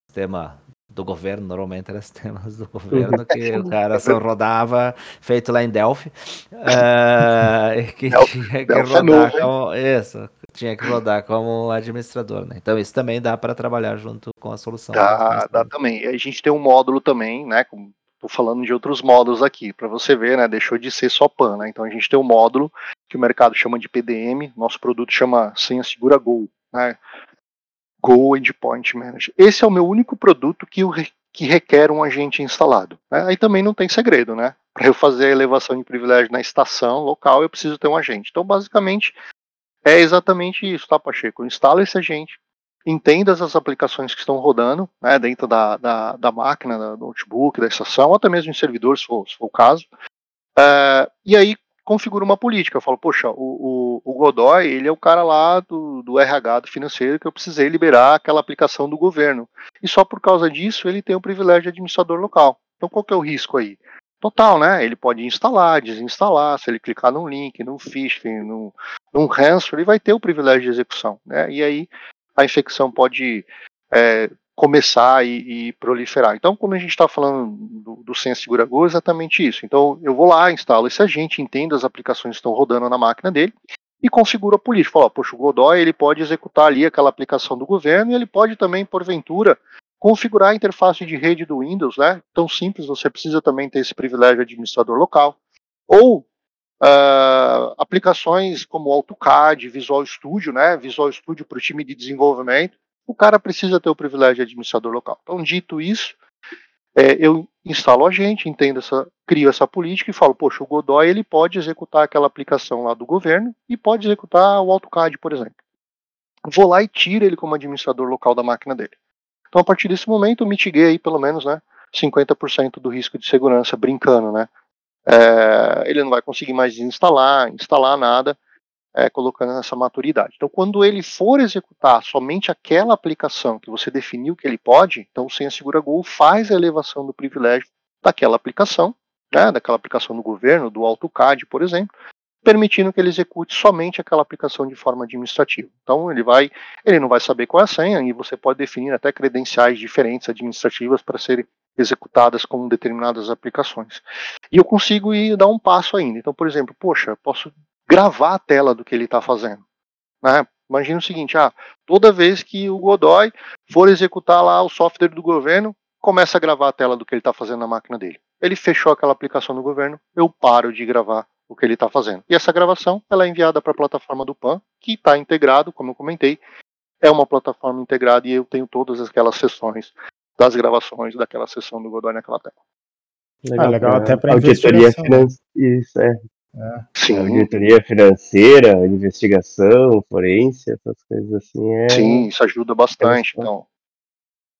sistema do governo, normalmente eram sistemas do governo que o cara só rodava, feito lá em Delphi, uh, que tinha que é rodar como, isso, tinha que rodar como administrador, né? Então isso também dá para trabalhar junto com a solução. Dá, dá também. A gente tem um módulo também, né? Estou falando de outros módulos aqui, para você ver, né? Deixou de ser só PAN, né? Então a gente tem um módulo que o mercado chama de PDM, nosso produto chama Senha Segura Go, né? Go Endpoint Manager. Esse é o meu único produto que, eu, que requer um agente instalado. Né? Aí também não tem segredo, né? Para eu fazer a elevação de privilégio na estação local, eu preciso ter um agente. Então, basicamente, é exatamente isso, tá, Pacheco? Instala esse agente, entenda as aplicações que estão rodando né, dentro da, da, da máquina, do notebook, da estação, ou até mesmo em servidor, se for, se for o caso. Uh, e aí configura uma política. Eu falo, poxa, o, o, o, Godoy, ele é o cara lá do, do RH, do financeiro, que eu precisei liberar aquela aplicação do governo. E só por causa disso ele tem o privilégio de administrador local. Então qual que é o risco aí? Total, né? Ele pode instalar, desinstalar, se ele clicar num link, num phishing, num, num ransom, ele vai ter o privilégio de execução, né? E aí a infecção pode é, começar e, e, proliferar. Então, como a gente está falando do, do Senha Segura Go, é exatamente isso. Então, eu vou lá, instalo esse agente, entendo as aplicações que estão rodando na máquina dele e configuro a política. Fala, poxa, o Godoy ele pode executar ali aquela aplicação do governo e ele pode também, porventura, configurar a interface de rede do Windows, né? Tão simples, você precisa também ter esse privilégio de administrador local. Ou uh, aplicações como AutoCAD, Visual Studio, né? Visual Studio para o time de desenvolvimento o cara precisa ter o privilégio de administrador local. Então, dito isso, é, eu instalo a gente, entendo essa, crio essa política e falo, poxa, o Godoy ele pode executar aquela aplicação lá do governo e pode executar o AutoCAD, por exemplo. Vou lá e tiro ele como administrador local da máquina dele. Então, a partir desse momento, eu mitiguei aí pelo menos, né, 50% do risco de segurança, brincando, né. É, ele não vai conseguir mais instalar, instalar nada, é, colocando nessa maturidade. Então, quando ele for executar somente aquela aplicação que você definiu que ele pode, então o Senha Segura Go faz a elevação do privilégio daquela aplicação, né, daquela aplicação do governo, do AutoCAD, por exemplo, permitindo que ele execute somente aquela aplicação de forma administrativa. Então, ele vai, ele não vai saber qual é a senha e você pode definir até credenciais diferentes administrativas para serem executadas com determinadas aplicações. E eu consigo ir dar um passo ainda. Então, por exemplo, poxa, posso gravar a tela do que ele está fazendo. Né? Imagina o seguinte: ah, toda vez que o Godoy for executar lá o software do governo, começa a gravar a tela do que ele está fazendo na máquina dele. Ele fechou aquela aplicação do governo, eu paro de gravar o que ele está fazendo. E essa gravação ela é enviada para a plataforma do PAN, que está integrado, como eu comentei, é uma plataforma integrada e eu tenho todas aquelas sessões das gravações daquela sessão do Godoy naquela tela. Legal, ah, legal até para auditoria financeira. Isso é é. Sim. Auditoria financeira, investigação, forense, essas coisas assim. É... Sim, isso ajuda bastante. É então.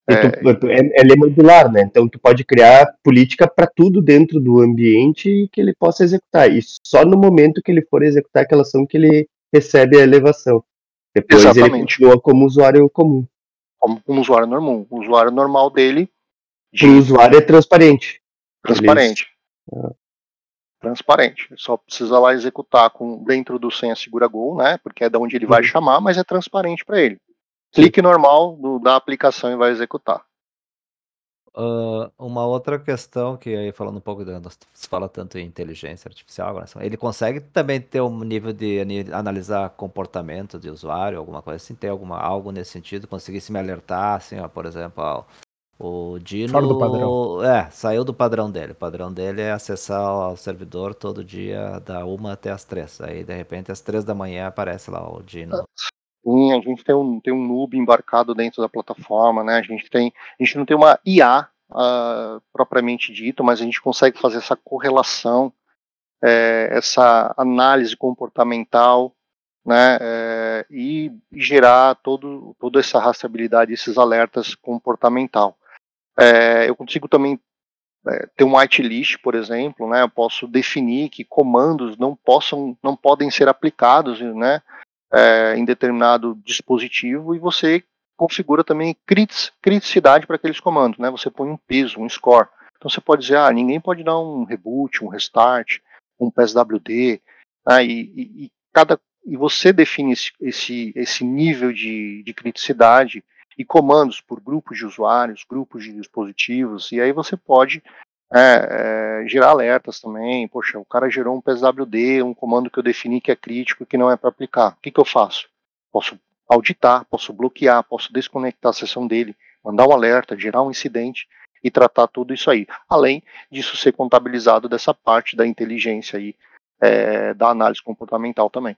É... Tu, é, ele é modular, né? Então tu pode criar política para tudo dentro do ambiente que ele possa executar. E só no momento que ele for executar aquela ação que ele recebe a elevação. Depois Exatamente. ele continua como usuário comum. Como um usuário normal. O usuário normal dele. De... O usuário é transparente. Transparente. Ele transparente. Só precisa lá executar com dentro do senha segura Go, né? Porque é da onde ele vai uhum. chamar, mas é transparente para ele. Clique normal do, da aplicação e vai executar. Uh, uma outra questão que aí falando um pouco de, se fala tanto em inteligência artificial agora, ele consegue também ter um nível de analisar comportamento de usuário, alguma coisa assim, tem alguma algo nesse sentido, conseguir se me alertar, assim, ó, por exemplo, ó, o Dino. Fora do padrão. É, saiu do padrão dele. O padrão dele é acessar o servidor todo dia, da uma até as três. Aí, de repente, às três da manhã aparece lá o Dino. Sim, a gente tem um, tem um noob embarcado dentro da plataforma, né? A gente tem. A gente não tem uma IA uh, ah, propriamente dito, mas a gente consegue fazer essa correlação, é, essa análise comportamental. Né, é, e gerar todo, toda essa rastreabilidade, esses alertas comportamental. É, eu consigo também é, ter um whitelist, por exemplo, né? Eu posso definir que comandos não possam, não podem ser aplicados, né? É, em determinado dispositivo e você configura também criticidade para aqueles comandos, né? Você põe um peso, um score. Então você pode dizer, ah, ninguém pode dar um reboot, um restart, um PSWD, né? e, e, e, cada e você define esse, esse, esse nível de, de criticidade e comandos por grupos de usuários, grupos de dispositivos, e aí você pode é, é, gerar alertas também. Poxa, o cara gerou um PSWD, um comando que eu defini que é crítico e que não é para aplicar. O que, que eu faço? Posso auditar, posso bloquear, posso desconectar a sessão dele, mandar um alerta, gerar um incidente e tratar tudo isso aí. Além disso ser contabilizado dessa parte da inteligência aí, é, da análise comportamental também.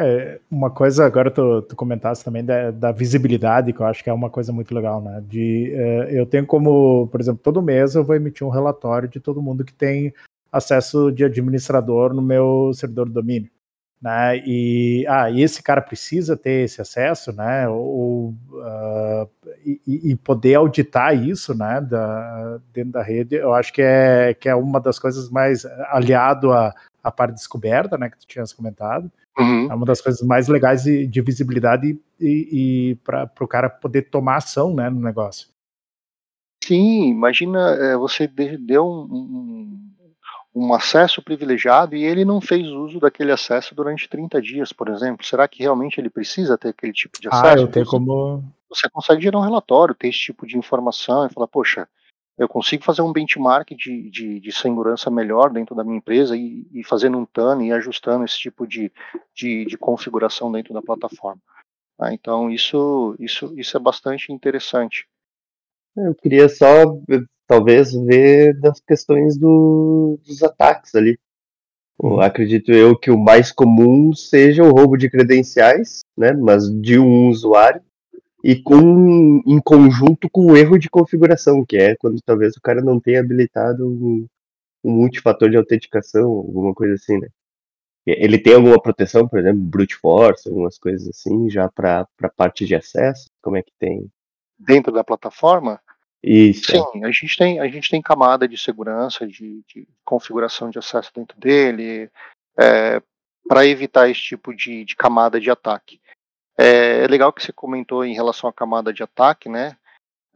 É, uma coisa, agora tu, tu comentaste também da, da, visibilidade, que eu acho que é uma coisa muito legal, né? De, é, eu tenho como, por exemplo, todo mês eu vou emitir um relatório de todo mundo que tem acesso de administrador no meu servidor de domínio. Né? E, ah, e esse cara precisa ter esse acesso, né? Ou, uh, e, e, poder auditar isso, né? Da, dentro da rede, eu acho que é, que é uma das coisas mais aliado à, à parte descoberta, né? Que tu tinhas comentado. Uhum. É uma das coisas mais legais de, de visibilidade e, e para o cara poder tomar ação, né? No negócio. Sim, imagina é, você deu um, um acesso privilegiado e ele não fez uso daquele acesso durante 30 dias, por exemplo. Será que realmente ele precisa ter aquele tipo de acesso? Ah, eu tenho como. Você consegue gerar um relatório, ter esse tipo de informação e falar, poxa, eu consigo fazer um benchmark de, de, de segurança melhor dentro da minha empresa e, e fazendo um TAN e ajustando esse tipo de, de, de configuração dentro da plataforma. Ah, então, isso, isso, isso é bastante interessante. Eu queria só talvez ver das questões do, dos ataques ali. Acredito eu que o mais comum seja o roubo de credenciais, né, mas de um usuário, e com em conjunto com o erro de configuração, que é quando talvez o cara não tenha habilitado um, um multifator de autenticação, alguma coisa assim, né. Ele tem alguma proteção, por exemplo, brute force, algumas coisas assim, já para a parte de acesso? Como é que tem? Dentro da plataforma? Isso. Sim, a gente tem, a gente tem camada de segurança, de, de configuração de acesso dentro dele, é, para evitar esse tipo de, de, camada de ataque. É, é, legal que você comentou em relação à camada de ataque, né?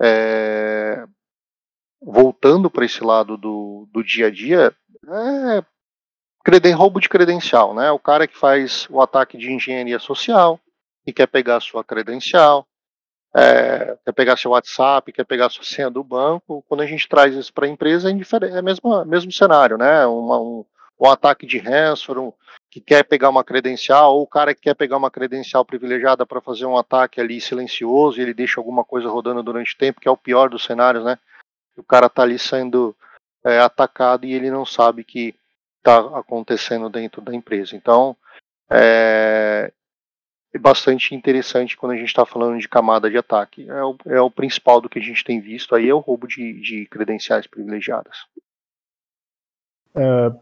É, voltando para esse lado do, do dia a dia, é creden roubo de credencial, né? O cara que faz o ataque de engenharia social e quer pegar a sua credencial, é, quer pegar seu WhatsApp, quer pegar sua senha do banco. Quando a gente traz isso para a empresa, é, é mesmo, mesmo cenário, né? Uma, um, um ataque de ransomware, um, que quer pegar uma credencial, ou o cara que quer pegar uma credencial privilegiada para fazer um ataque ali silencioso e ele deixa alguma coisa rodando durante o tempo, que é o pior dos cenários, né? O cara tá ali sendo é, atacado e ele não sabe que está acontecendo dentro da empresa. Então, é, é bastante interessante quando a gente está falando de camada de ataque. É o, é o, principal do que a gente tem visto aí, é o roubo de, de credenciais privilegiadas. Uh,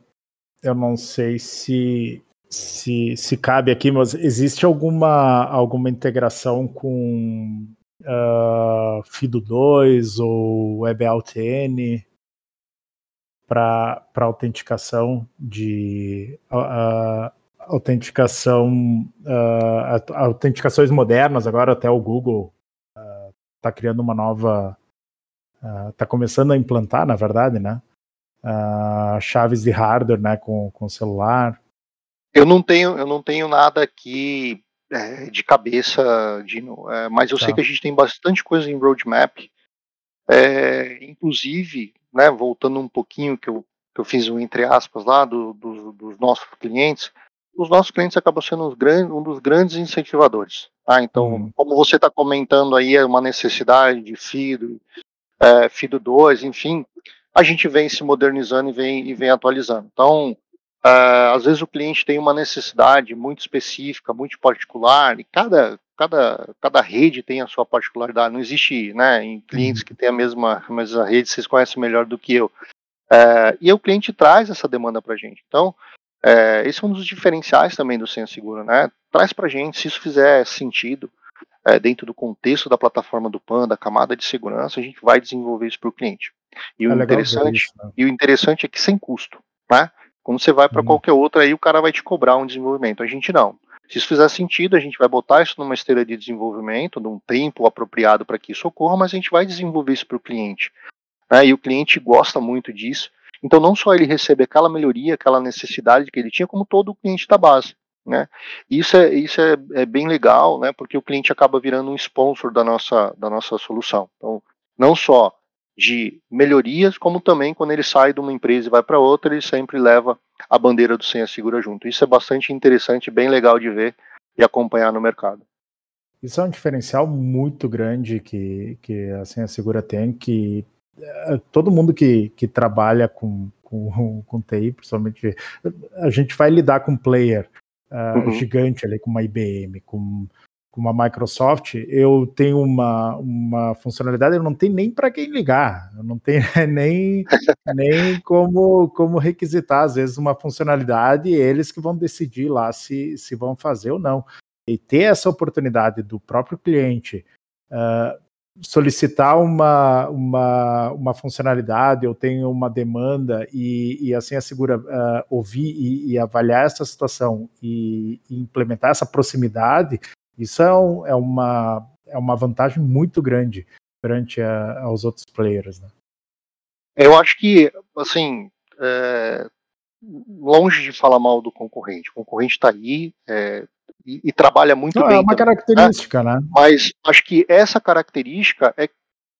eu não sei se, se, se cabe aqui, mas existe alguma, alguma integração com uh, FIDO 2 ou WebAuthn para autenticação de uh, autenticação, uh, autenticações modernas, agora até o Google está uh, criando uma nova, está começando a implantar, na verdade, né? Chaves de hardware, né, com, com celular. Eu não tenho, eu não tenho nada aqui é, de cabeça, Dino, é, mas eu tá. sei que a gente tem bastante coisa em roadmap, é, inclusive, né, voltando um pouquinho que eu que eu fiz um entre aspas lá do, do, dos nossos clientes, os nossos clientes acabam sendo um dos grandes incentivadores. Ah, então, uhum. como você está comentando aí, é uma necessidade de FIDO, é, FIDO 2, enfim, a gente vem se modernizando e vem, e vem atualizando. Então, é, às vezes o cliente tem uma necessidade muito específica, muito particular, e cada, cada, cada rede tem a sua particularidade. Não existe, né, em clientes uhum. que têm a mesma, a mesma rede, vocês conhecem melhor do que eu. É, e o cliente traz essa demanda para a gente. Então, é, esse é um dos diferenciais também do Senha Seguro, né? Traz para gente, se isso fizer sentido, é, dentro do contexto da plataforma do PAN, da camada de segurança, a gente vai desenvolver isso para o cliente. E o, é interessante, isso, né? e o interessante é que sem custo, né? Quando você vai para hum. qualquer outra, aí o cara vai te cobrar um desenvolvimento. A gente não. Se isso fizer sentido, a gente vai botar isso numa esteira de desenvolvimento, num tempo apropriado para que isso ocorra, mas a gente vai desenvolver isso para o cliente. Né? E o cliente gosta muito disso. Então, não só ele recebe aquela melhoria, aquela necessidade que ele tinha, como todo o cliente da base. Né? Isso, é, isso é, é, bem legal, né? porque o cliente acaba virando um sponsor da nossa, da nossa solução. Então, não só de melhorias, como também quando ele sai de uma empresa e vai para outra, ele sempre leva a bandeira do Senha Segura junto. Isso é bastante interessante, bem legal de ver e acompanhar no mercado. Isso é um diferencial muito grande que, que a Senha Segura tem, que é, todo mundo que, que trabalha com, com, com TI, principalmente, a gente vai lidar com player. uh, uhum. gigante ali, com uma IBM, com, com uma Microsoft, eu tenho uma, uma funcionalidade, eu não tenho nem para quem ligar, eu não tenho nem, nem como, como requisitar, às vezes, uma funcionalidade, eles que vão decidir lá se, se vão fazer ou não. E ter essa oportunidade do próprio cliente uh, solicitar uma, uma, uma funcionalidade, eu tenho uma demanda e, e assim a Segura uh, ouvir e, e, avaliar essa situação e, e, implementar essa proximidade, isso é, um, é, uma, é uma vantagem muito grande perante a, aos outros players. Né? Eu acho que, assim, é, longe de falar mal do concorrente, o concorrente está aí, é, e, e trabalha muito Não, é bem. É uma também, né? característica, né? né? Mas acho que essa característica é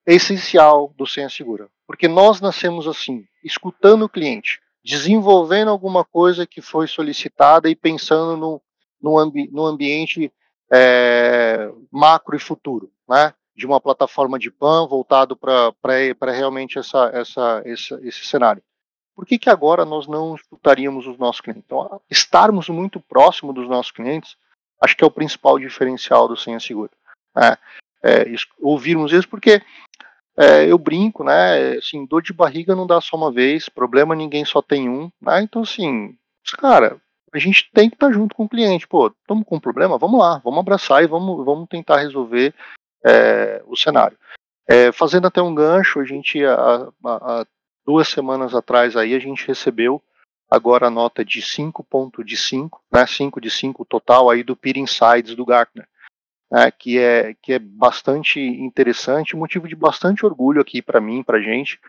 essencial do Senha Segura, porque nós nascemos assim, escutando o cliente, desenvolvendo alguma coisa que foi solicitada e pensando no, no, ambi no ambiente é, macro e futuro, né? De uma plataforma de PAN voltado para realmente essa, essa, esse, esse cenário por que, que agora nós não escutaríamos os nossos clientes? Então, estarmos muito próximo dos nossos clientes, acho que é o principal diferencial do Senha Segura. Né? É, ouvirmos isso, porque é, eu brinco, né? Assim, dor de barriga não dá só uma vez, problema ninguém só tem um, né? Então, assim, cara, a gente tem que estar junto com o cliente. Pô, estamos com um problema? Vamos lá, vamos abraçar e vamos, vamos tentar resolver é, o cenário. É, fazendo até um gancho, a gente, a, a, duas semanas atrás aí a gente recebeu agora a nota de 5.5, de 5, né, 5 de 5 total aí do Peer Insights do Gartner, né, que, é, que é bastante interessante, motivo de bastante orgulho aqui para mim, para gente,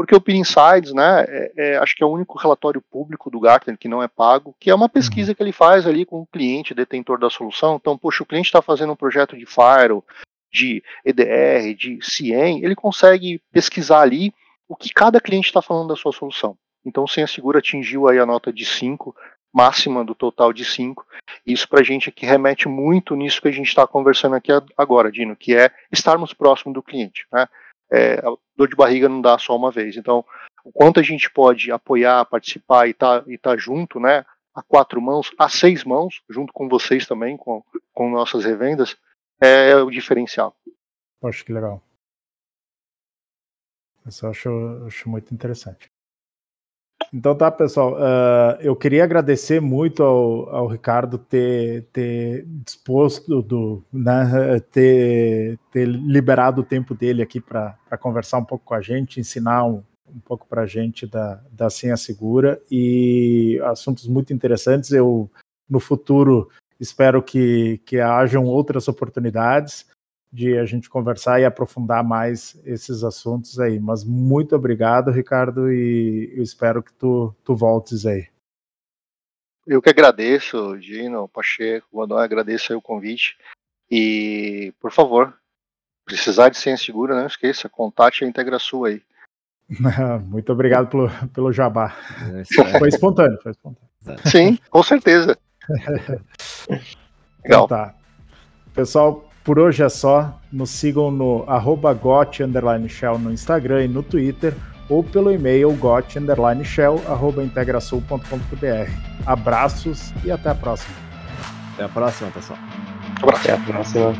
porque o Peer Insights, né, é, é, acho que é o único relatório público do Gartner que não é pago, que é uma pesquisa uhum. que ele faz ali com o cliente, detentor da solução, então, poxa, o cliente está fazendo um projeto de Firewall, de EDR, de CIEM, ele consegue pesquisar ali o que cada cliente está falando da sua solução. Então, o Segura atingiu aí a nota de 5, máxima do total de 5. Isso para a gente aqui remete muito nisso que a gente está conversando aqui agora, Dino, que é estarmos próximo do cliente. Né? É, a dor de barriga não dá só uma vez. Então, o quanto a gente pode apoiar, participar e estar tá, tá junto, né? A quatro mãos, a seis mãos, junto com vocês também, com, com nossas revendas, é o diferencial. Poxa, que legal. Isso eu acho, acho muito interessante. Então tá, pessoal. Uh, eu queria agradecer muito ao, ao Ricardo ter, ter disposto, do, né, ter, ter liberado o tempo dele aqui para conversar um pouco com a gente, ensinar um, um pouco para a gente da, da senha segura e assuntos muito interessantes. Eu, no futuro, espero que, que hajam outras oportunidades de a gente conversar e aprofundar mais esses assuntos aí. Mas muito obrigado, Ricardo, e eu espero que tu, tu voltes aí. Eu que agradeço, Gino, Pacheco, Godoy, agradeço aí o convite. E, por favor, precisar de senha segura, não esqueça, contate a IntegraSul aí. Muito obrigado pelo, pelo jabá. É foi espontâneo, foi espontâneo. Sim, com certeza. Legal. Então tá. Pessoal, por hoje é só. Nos sigam no arroba shell no Instagram e no Twitter ou pelo e-mail got_shell@integrasul.com.br. Abraços e até a próxima. Até a próxima, pessoal. Até a próxima.